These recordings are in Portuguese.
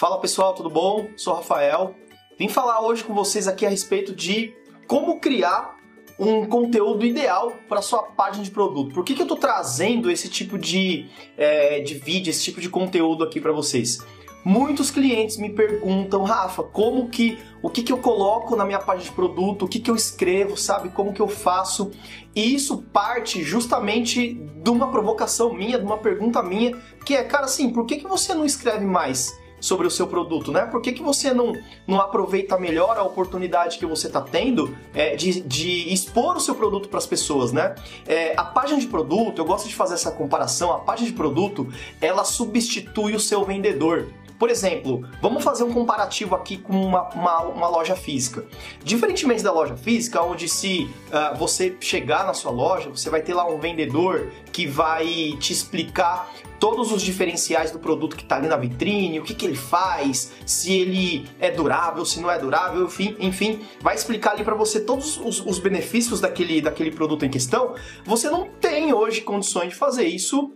Fala pessoal, tudo bom? Sou Rafael. Vim falar hoje com vocês aqui a respeito de como criar um conteúdo ideal para sua página de produto. Por que, que eu estou trazendo esse tipo de, é, de vídeo, esse tipo de conteúdo aqui para vocês? Muitos clientes me perguntam, Rafa, como que, o que, que eu coloco na minha página de produto, o que, que eu escrevo, sabe, como que eu faço? E isso parte justamente de uma provocação minha, de uma pergunta minha, que é, cara, assim, por que, que você não escreve mais? Sobre o seu produto, né? Por que, que você não, não aproveita melhor a oportunidade que você está tendo é, de, de expor o seu produto para as pessoas, né? É, a página de produto, eu gosto de fazer essa comparação, a página de produto, ela substitui o seu vendedor. Por exemplo, vamos fazer um comparativo aqui com uma, uma, uma loja física. Diferentemente da loja física, onde se uh, você chegar na sua loja, você vai ter lá um vendedor que vai te explicar todos os diferenciais do produto que está ali na vitrine, o que, que ele faz, se ele é durável, se não é durável, enfim, enfim vai explicar ali para você todos os, os, benefícios daquele, daquele produto em questão. Você não tem hoje condições de fazer isso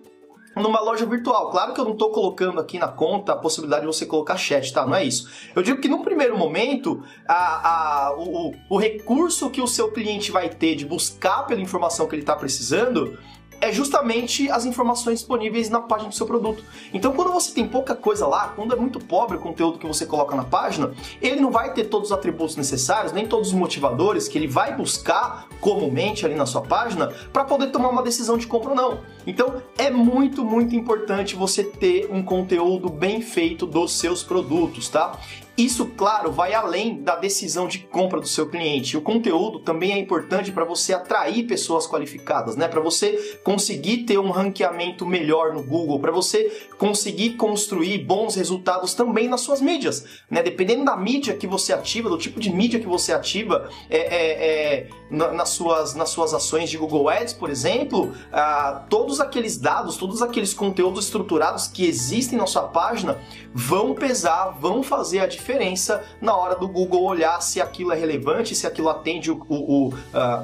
numa loja virtual. Claro que eu não estou colocando aqui na conta a possibilidade de você colocar chat, tá? Não é isso. Eu digo que num primeiro momento, a, a, o, o recurso que o seu cliente vai ter de buscar pela informação que ele está precisando é justamente as informações disponíveis na página do seu produto. Então, quando você tem pouca coisa lá, quando é muito pobre o conteúdo que você coloca na página, ele não vai ter todos os atributos necessários, nem todos os motivadores que ele vai buscar comumente ali na sua página para poder tomar uma decisão de compra ou não. Então, é muito, muito importante você ter um conteúdo bem feito dos seus produtos, tá? Isso, claro, vai além da decisão de compra do seu cliente. O conteúdo também é importante para você atrair pessoas qualificadas, né? Para você conseguir ter um ranqueamento melhor no Google, para você conseguir construir bons resultados também nas suas mídias, né? Dependendo da mídia que você ativa, do tipo de mídia que você ativa, é, é, é nas, suas, nas suas ações de Google Ads, por exemplo, ah, todos aqueles dados, todos aqueles conteúdos estruturados que existem na sua página vão pesar, vão fazer a diferença na hora do Google olhar se aquilo é relevante, se aquilo atende o, o, o, uh,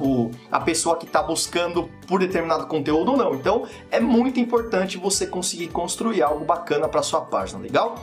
o a pessoa que está buscando por determinado conteúdo ou não. Então é muito importante você conseguir construir algo bacana para sua página, legal?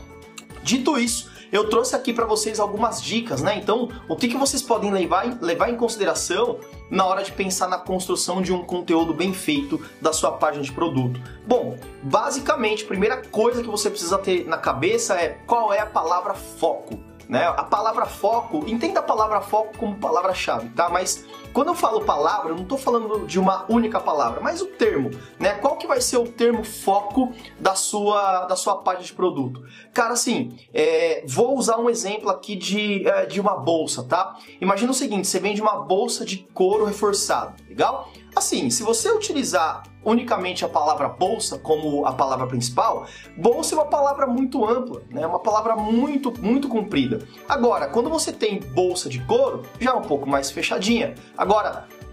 Dito isso, eu trouxe aqui para vocês algumas dicas, né? Então, o que, que vocês podem levar, levar em consideração na hora de pensar na construção de um conteúdo bem feito da sua página de produto? Bom, basicamente, a primeira coisa que você precisa ter na cabeça é qual é a palavra foco. Né? A palavra foco, entenda a palavra foco como palavra-chave, tá? Mas quando eu falo palavra, eu não estou falando de uma única palavra, mas o termo, né? Qual que vai ser o termo foco da sua, da sua página de produto? Cara, assim, é, vou usar um exemplo aqui de, é, de uma bolsa, tá? Imagina o seguinte, você vende uma bolsa de couro reforçado, legal? Assim, se você utilizar unicamente a palavra bolsa como a palavra principal, bolsa é uma palavra muito ampla, né? Uma palavra muito, muito comprida. Agora, quando você tem bolsa de couro, já é um pouco mais fechadinha. Agora,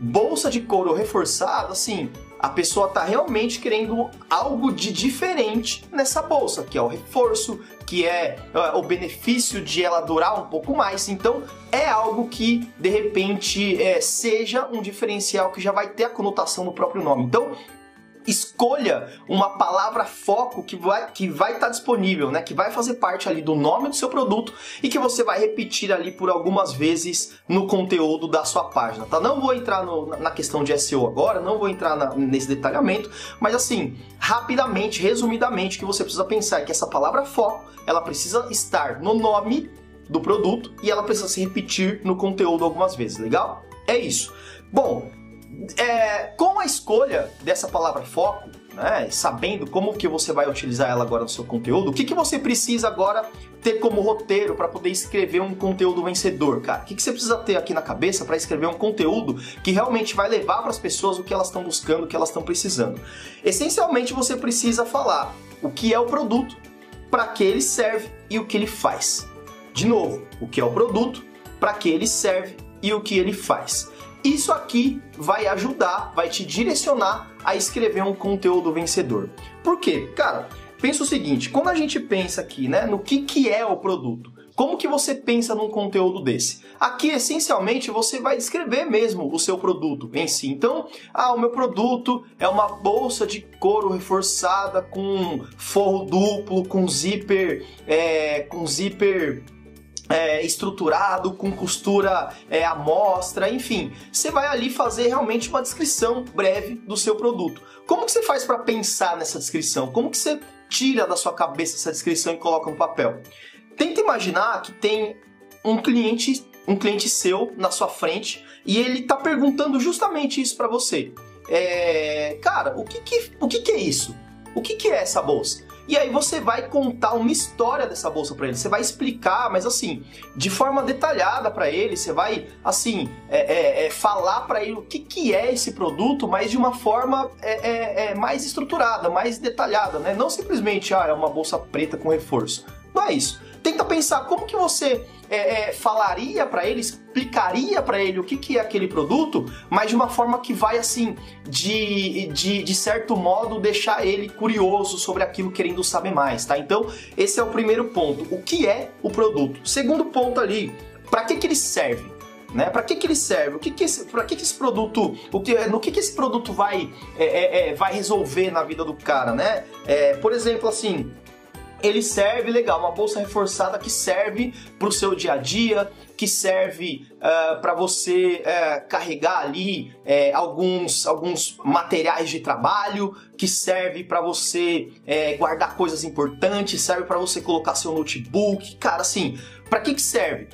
bolsa de couro reforçada, assim, a pessoa está realmente querendo algo de diferente nessa bolsa, que é o reforço, que é uh, o benefício de ela durar um pouco mais. Então, é algo que de repente é, seja um diferencial que já vai ter a conotação no próprio nome. Então, escolha uma palavra foco que vai que vai estar tá disponível, né? Que vai fazer parte ali do nome do seu produto e que você vai repetir ali por algumas vezes no conteúdo da sua página, tá? Não vou entrar no, na questão de SEO agora, não vou entrar na, nesse detalhamento, mas assim, rapidamente, resumidamente, o que você precisa pensar é que essa palavra foco, ela precisa estar no nome do produto e ela precisa se repetir no conteúdo algumas vezes, legal? É isso. Bom, é, com a escolha dessa palavra foco, né, sabendo como que você vai utilizar ela agora no seu conteúdo, o que, que você precisa agora ter como roteiro para poder escrever um conteúdo vencedor, cara? O que, que você precisa ter aqui na cabeça para escrever um conteúdo que realmente vai levar para as pessoas o que elas estão buscando, o que elas estão precisando? Essencialmente, você precisa falar o que é o produto, para que ele serve e o que ele faz. De novo, o que é o produto, para que ele serve e o que ele faz. Isso aqui vai ajudar, vai te direcionar a escrever um conteúdo vencedor. Por quê? Cara, pensa o seguinte, quando a gente pensa aqui, né, no que, que é o produto, como que você pensa num conteúdo desse? Aqui, essencialmente, você vai descrever mesmo o seu produto em si. Então, ah, o meu produto é uma bolsa de couro reforçada com forro duplo, com zíper, é, com zíper é, estruturado, com costura é, à mostra, enfim. Você vai ali fazer realmente uma descrição breve do seu produto. Como que você faz para pensar nessa descrição? Como que você tira da sua cabeça essa descrição e coloca no papel? Tenta imaginar que tem um cliente, um cliente seu na sua frente e ele está perguntando justamente isso para você. É, cara, o que que, o que que é isso? O que que é essa bolsa? E aí você vai contar uma história dessa bolsa para ele. Você vai explicar, mas assim, de forma detalhada para ele. Você vai, assim, é, é, é, falar para ele o que, que é esse produto, mas de uma forma é, é, é, mais estruturada, mais detalhada, né? Não simplesmente, ah, é uma bolsa preta com reforço. Não é isso tenta pensar como que você é, é, falaria para ele, explicaria para ele o que, que é aquele produto, mas de uma forma que vai assim, de, de, de certo modo, deixar ele curioso sobre aquilo, querendo saber mais, tá? Então, esse é o primeiro ponto. O que é o produto? Segundo ponto ali, para que, que ele serve? Né? Para que, que ele serve? O que, que esse, para que, que esse produto, o que, no que, que esse produto vai, é, é, é vai resolver na vida do cara, né? É, por exemplo, assim, ele serve legal, uma bolsa reforçada que serve para o seu dia a dia, que serve uh, ah, para você uh, carregar ali uh, alguns, alguns materiais de trabalho, que serve para você eh, guardar coisas importantes, serve para você colocar seu notebook, cara, assim, para que que serve?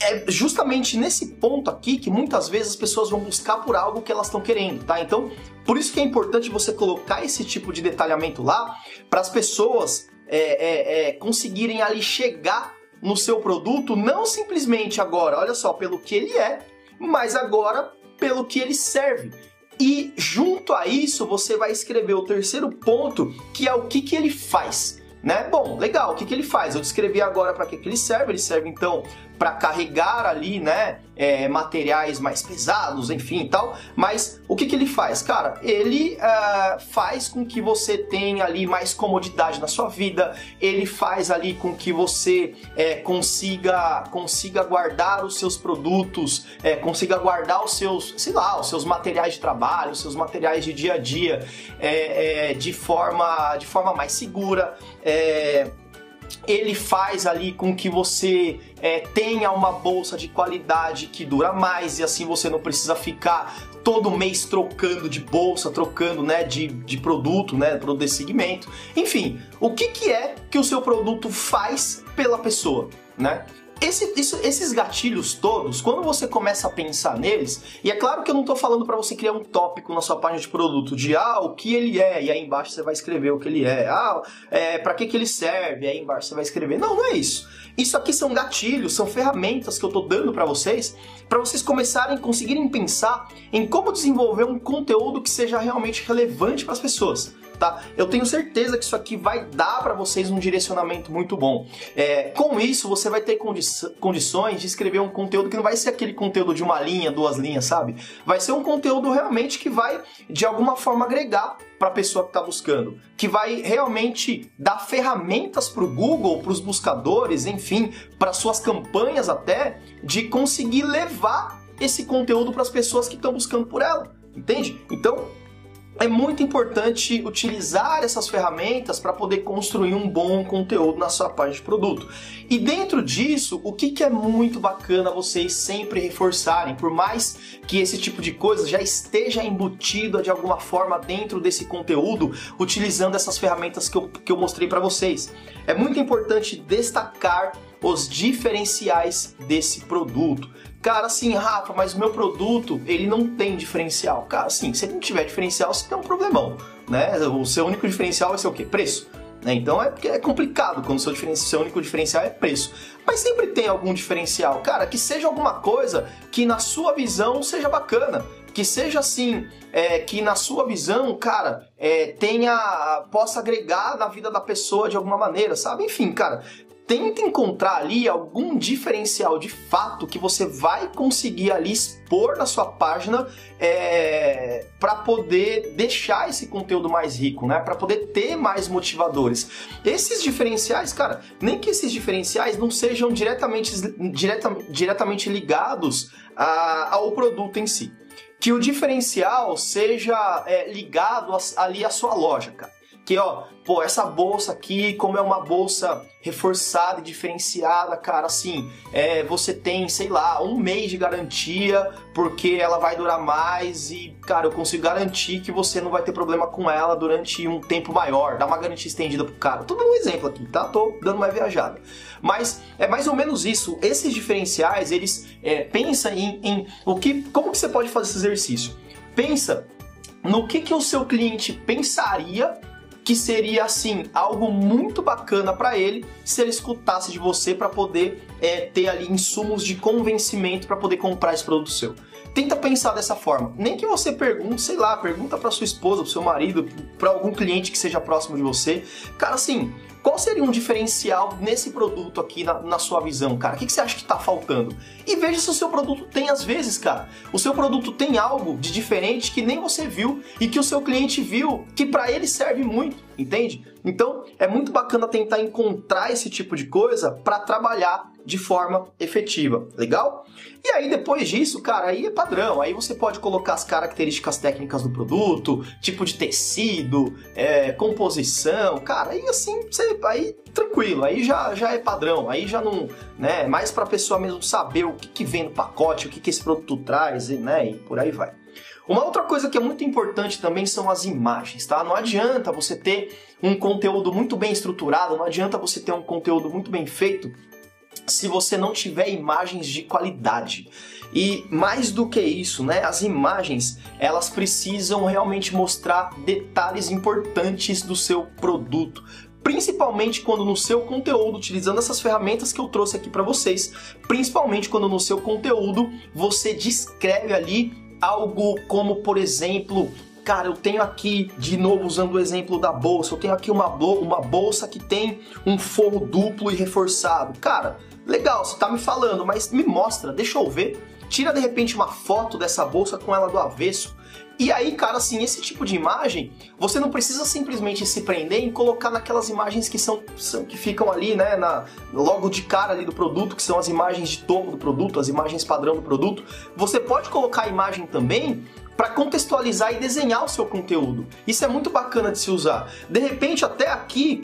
é justamente nesse ponto aqui que muitas vezes as pessoas vão buscar por algo que elas estão querendo, tá? Então, por isso que é importante você colocar esse tipo de detalhamento lá para as pessoas é, é, é, conseguirem ali chegar no seu produto, não simplesmente agora, olha só, pelo que ele é, mas agora pelo que ele serve. E junto a isso, você vai escrever o terceiro ponto, que é o que, que ele faz. Né? Bom, legal, o que, que ele faz? Eu descrevi agora para que, que ele serve. Ele serve então para carregar ali, né, é, materiais mais pesados, enfim tal. Mas o que, que ele faz? Cara, ele uh, faz com que você tenha ali mais comodidade na sua vida, ele faz ali com que você é, consiga, consiga guardar os seus produtos, é, consiga guardar os seus, sei lá, os seus materiais de trabalho, os seus materiais de dia a dia é, é, de, forma, de forma mais segura. É, ele faz ali com que você é, tenha uma bolsa de qualidade que dura mais e assim você não precisa ficar todo mês trocando de bolsa, trocando né, de, de produto, né, produto segmento. Enfim, o que, que é que o seu produto faz pela pessoa, né? Esse, isso, esses gatilhos todos, quando você começa a pensar neles, e é claro que eu não estou falando para você criar um tópico na sua página de produto de ah, o que ele é, e aí embaixo você vai escrever o que ele é, ah, é, para que, que ele serve, e aí embaixo você vai escrever. Não, não é isso. Isso aqui são gatilhos, são ferramentas que eu estou dando para vocês, para vocês começarem, conseguirem pensar em como desenvolver um conteúdo que seja realmente relevante para as pessoas tá? Eu tenho certeza que isso aqui vai dar para vocês um direcionamento muito bom. É, com isso, você vai ter condi condições de escrever um conteúdo que não vai ser aquele conteúdo de uma linha, duas linhas, sabe? Vai ser um conteúdo realmente que vai, de alguma forma, agregar para a pessoa que está buscando, que vai realmente dar ferramentas para o Google, para os buscadores, enfim, para suas campanhas até, de conseguir levar esse conteúdo para as pessoas que estão buscando por ela, entende? Então, é muito importante utilizar essas ferramentas para poder construir um bom conteúdo na sua página de produto. E dentro disso, o que, que é muito bacana vocês sempre reforçarem, por mais que esse tipo de coisa já esteja embutido de alguma forma dentro desse conteúdo, utilizando essas ferramentas que eu, que eu mostrei para vocês. É muito importante destacar os diferenciais desse produto. Cara, assim, Rafa, mas o meu produto, ele não tem diferencial. Cara, assim, se ele não tiver diferencial, você tem um problemão, né? O seu único diferencial vai ser o quê? Preço. Né? Então é, é complicado quando o seu, seu único diferencial é preço. Mas sempre tem algum diferencial, cara, que seja alguma coisa que na sua visão seja bacana que seja assim, é, que na sua visão, cara, é, tenha, possa agregar na vida da pessoa de alguma maneira, sabe? Enfim, cara, tenta encontrar ali algum diferencial de fato que você vai conseguir ali expor na sua página é, para poder deixar esse conteúdo mais rico, né? Para poder ter mais motivadores. Esses diferenciais, cara, nem que esses diferenciais não sejam diretamente, direta, diretamente ligados a, ao produto em si. Que o diferencial seja é, ligado a, ali à sua loja, cara que ó, pô, essa bolsa aqui, como é uma bolsa reforçada e diferenciada, cara, assim, é, você tem, sei lá, um mês de garantia, porque ela vai durar mais e, cara, eu consigo garantir que você não vai ter problema com ela durante um tempo maior, dá uma garantia estendida pro cara. Tudo um exemplo aqui, tá? Tô dando uma viajada. Mas é mais ou menos isso. Esses diferenciais, eles é, pensam em, em o que, como que você pode fazer esse exercício. Pensa no que, que o seu cliente pensaria que seria assim algo muito bacana para ele se ele escutasse de você para poder é, ter ali insumos de convencimento para poder comprar esse produto seu. Tenta pensar dessa forma. Nem que você pergunte, sei lá, pergunta para sua esposa, para seu marido, para algum cliente que seja próximo de você. Cara, assim, qual seria um diferencial nesse produto aqui na, na sua visão, cara? O que, que você acha que está faltando? E veja se o seu produto tem, às vezes, cara. O seu produto tem algo de diferente que nem você viu e que o seu cliente viu que para ele serve muito, entende? Então é muito bacana tentar encontrar esse tipo de coisa para trabalhar de forma efetiva, legal? E aí depois disso, cara, aí é padrão. Aí você pode colocar as características técnicas do produto, tipo de tecido, é, composição, cara. Aí assim, você aí tranquilo. Aí já, já é padrão. Aí já não, né? Mais para a pessoa mesmo saber o que, que vem no pacote, o que, que esse produto traz, né? E por aí vai. Uma outra coisa que é muito importante também são as imagens, tá? Não adianta você ter um conteúdo muito bem estruturado, não adianta você ter um conteúdo muito bem feito se você não tiver imagens de qualidade. E mais do que isso, né, as imagens, elas precisam realmente mostrar detalhes importantes do seu produto, principalmente quando no seu conteúdo, utilizando essas ferramentas que eu trouxe aqui para vocês, principalmente quando no seu conteúdo você descreve ali algo como, por exemplo, cara, eu tenho aqui, de novo usando o exemplo da bolsa, eu tenho aqui uma, uma bolsa que tem um forro duplo e reforçado. Cara, legal, você tá me falando, mas me mostra, deixa eu ver. Tira de repente uma foto dessa bolsa com ela do avesso. E aí, cara, assim, esse tipo de imagem, você não precisa simplesmente se prender em colocar naquelas imagens que são, são que ficam ali, né, na, logo de cara ali do produto, que são as imagens de topo do produto, as imagens padrão do produto. Você pode colocar a imagem também para contextualizar e desenhar o seu conteúdo. Isso é muito bacana de se usar. De repente, até aqui,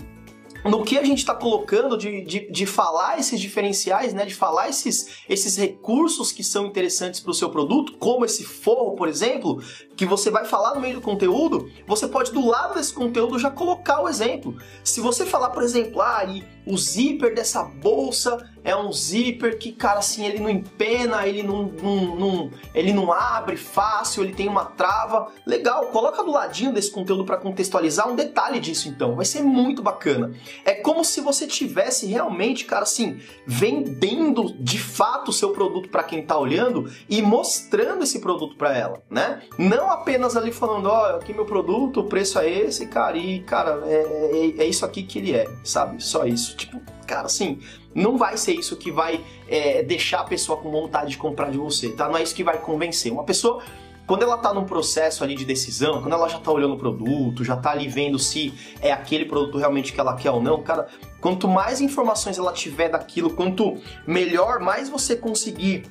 no que a gente está colocando de, de, de, falar esses diferenciais, né, de falar esses, esses recursos que são interessantes para o seu produto, como esse forro, por exemplo, que você vai falar no meio do conteúdo, você pode do lado desse conteúdo já colocar o exemplo. Se você falar, por exemplo, ah, e o zíper dessa bolsa é um zíper que, cara, assim, ele não empena, ele não, não, não, ele não abre fácil, ele tem uma trava. Legal, coloca do ladinho desse conteúdo para contextualizar um detalhe disso, então. Vai ser muito bacana. É como se você tivesse realmente, cara, assim, vendendo de fato o seu produto para quem tá olhando e mostrando esse produto para ela, né? Não apenas ali falando, ó, oh, aqui meu produto, o preço é esse, cara, e, cara, é, é, é isso aqui que ele é, sabe? Só isso. Tipo, cara, assim, não vai ser isso que vai é, deixar a pessoa com vontade de comprar de você, tá? Não é isso que vai convencer. Uma pessoa, quando ela tá num processo ali de decisão, quando ela já tá olhando o produto, já tá ali vendo se é aquele produto realmente que ela quer ou não, cara, quanto mais informações ela tiver daquilo, quanto melhor, mais você conseguir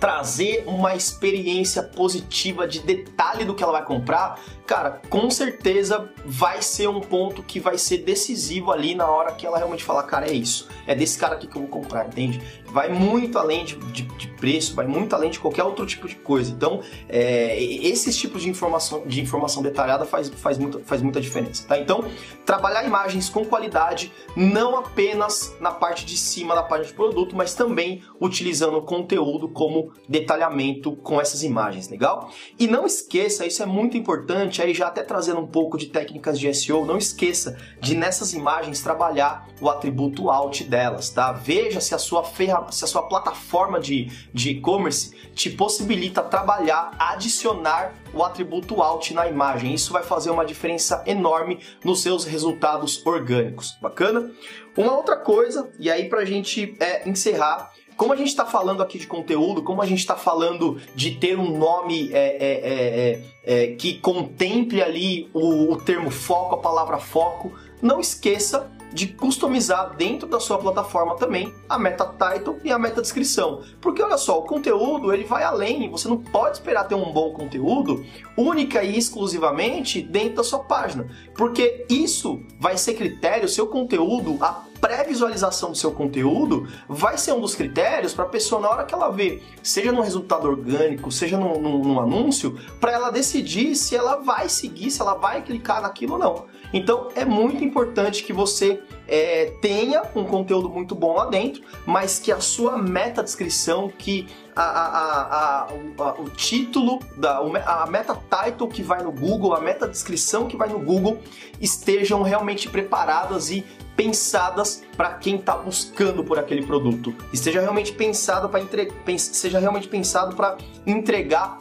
trazer uma experiência positiva de detalhe do que ela vai comprar, cara, com certeza vai ser um ponto que vai ser decisivo ali na hora que ela realmente falar, cara, é isso, é desse cara aqui que eu vou comprar, entende? Vai muito além de, de, de preço, vai muito além de qualquer outro tipo de coisa. Então, é, esses tipos de informação, de informação detalhada faz, faz, muito, faz muita diferença, tá? Então, trabalhar imagens com qualidade, não apenas na parte de cima da página de produto, mas também utilizando conteúdo como detalhamento com essas imagens, legal? E não esqueça, isso é muito importante, importante aí, já até trazendo um pouco de técnicas de SEO, não esqueça de nessas imagens trabalhar o atributo alt delas, tá? Veja se a sua ferra, se a sua plataforma de e-commerce te possibilita trabalhar, adicionar o atributo alt na imagem. Isso vai fazer uma diferença enorme nos seus resultados orgânicos. Bacana? Uma outra coisa, e aí pra gente é, encerrar, como a gente está falando aqui de conteúdo, como a gente está falando de ter um nome é, é, é, é, é que contemple ali o, o termo foco, a palavra foco, não esqueça de customizar dentro da sua plataforma também a meta title e a meta descrição. Porque olha só, o conteúdo ele vai além, você não pode esperar ter um bom conteúdo única e exclusivamente dentro da sua página, porque isso vai ser critério, seu conteúdo, a pré-visualização do seu conteúdo vai ser um dos critérios para a pessoa, na hora que ela vê, seja no resultado orgânico, seja no anúncio, para ela decidir se ela vai seguir, se ela vai clicar naquilo ou não. Então é muito importante que você é, tenha um conteúdo muito bom lá dentro, mas que a sua meta descrição, que a, a, a, o título, da, a meta title que vai no Google, a meta descrição que vai no Google estejam realmente preparadas e pensadas para quem está buscando por aquele produto. Esteja realmente pensado para entre... seja realmente pensado para entregar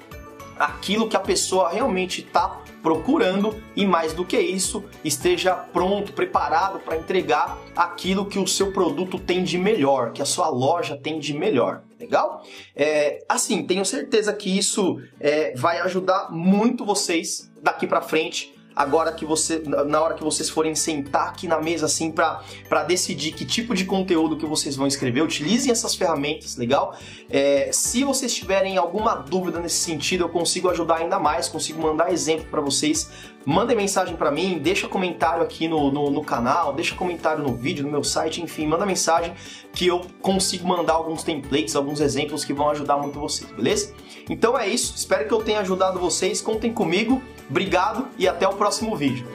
aquilo que a pessoa realmente está procurando e mais do que isso, esteja pronto, preparado para entregar aquilo que o seu produto tem de melhor, que a sua loja tem de melhor. Legal? É, assim, tenho certeza que isso é, vai ajudar muito vocês daqui para frente agora que você, na hora que vocês forem sentar aqui na mesa assim para decidir que tipo de conteúdo que vocês vão escrever, utilizem essas ferramentas, legal? É, se vocês tiverem alguma dúvida nesse sentido, eu consigo ajudar ainda mais, consigo mandar exemplo para vocês. Mandem mensagem para mim, deixa comentário aqui no, no, no, canal, deixa comentário no vídeo, no meu site, enfim, manda mensagem que eu consigo mandar alguns templates, alguns exemplos que vão ajudar muito vocês, beleza? Então é isso, espero que eu tenha ajudado vocês, contem comigo. Obrigado e até o próximo vídeo.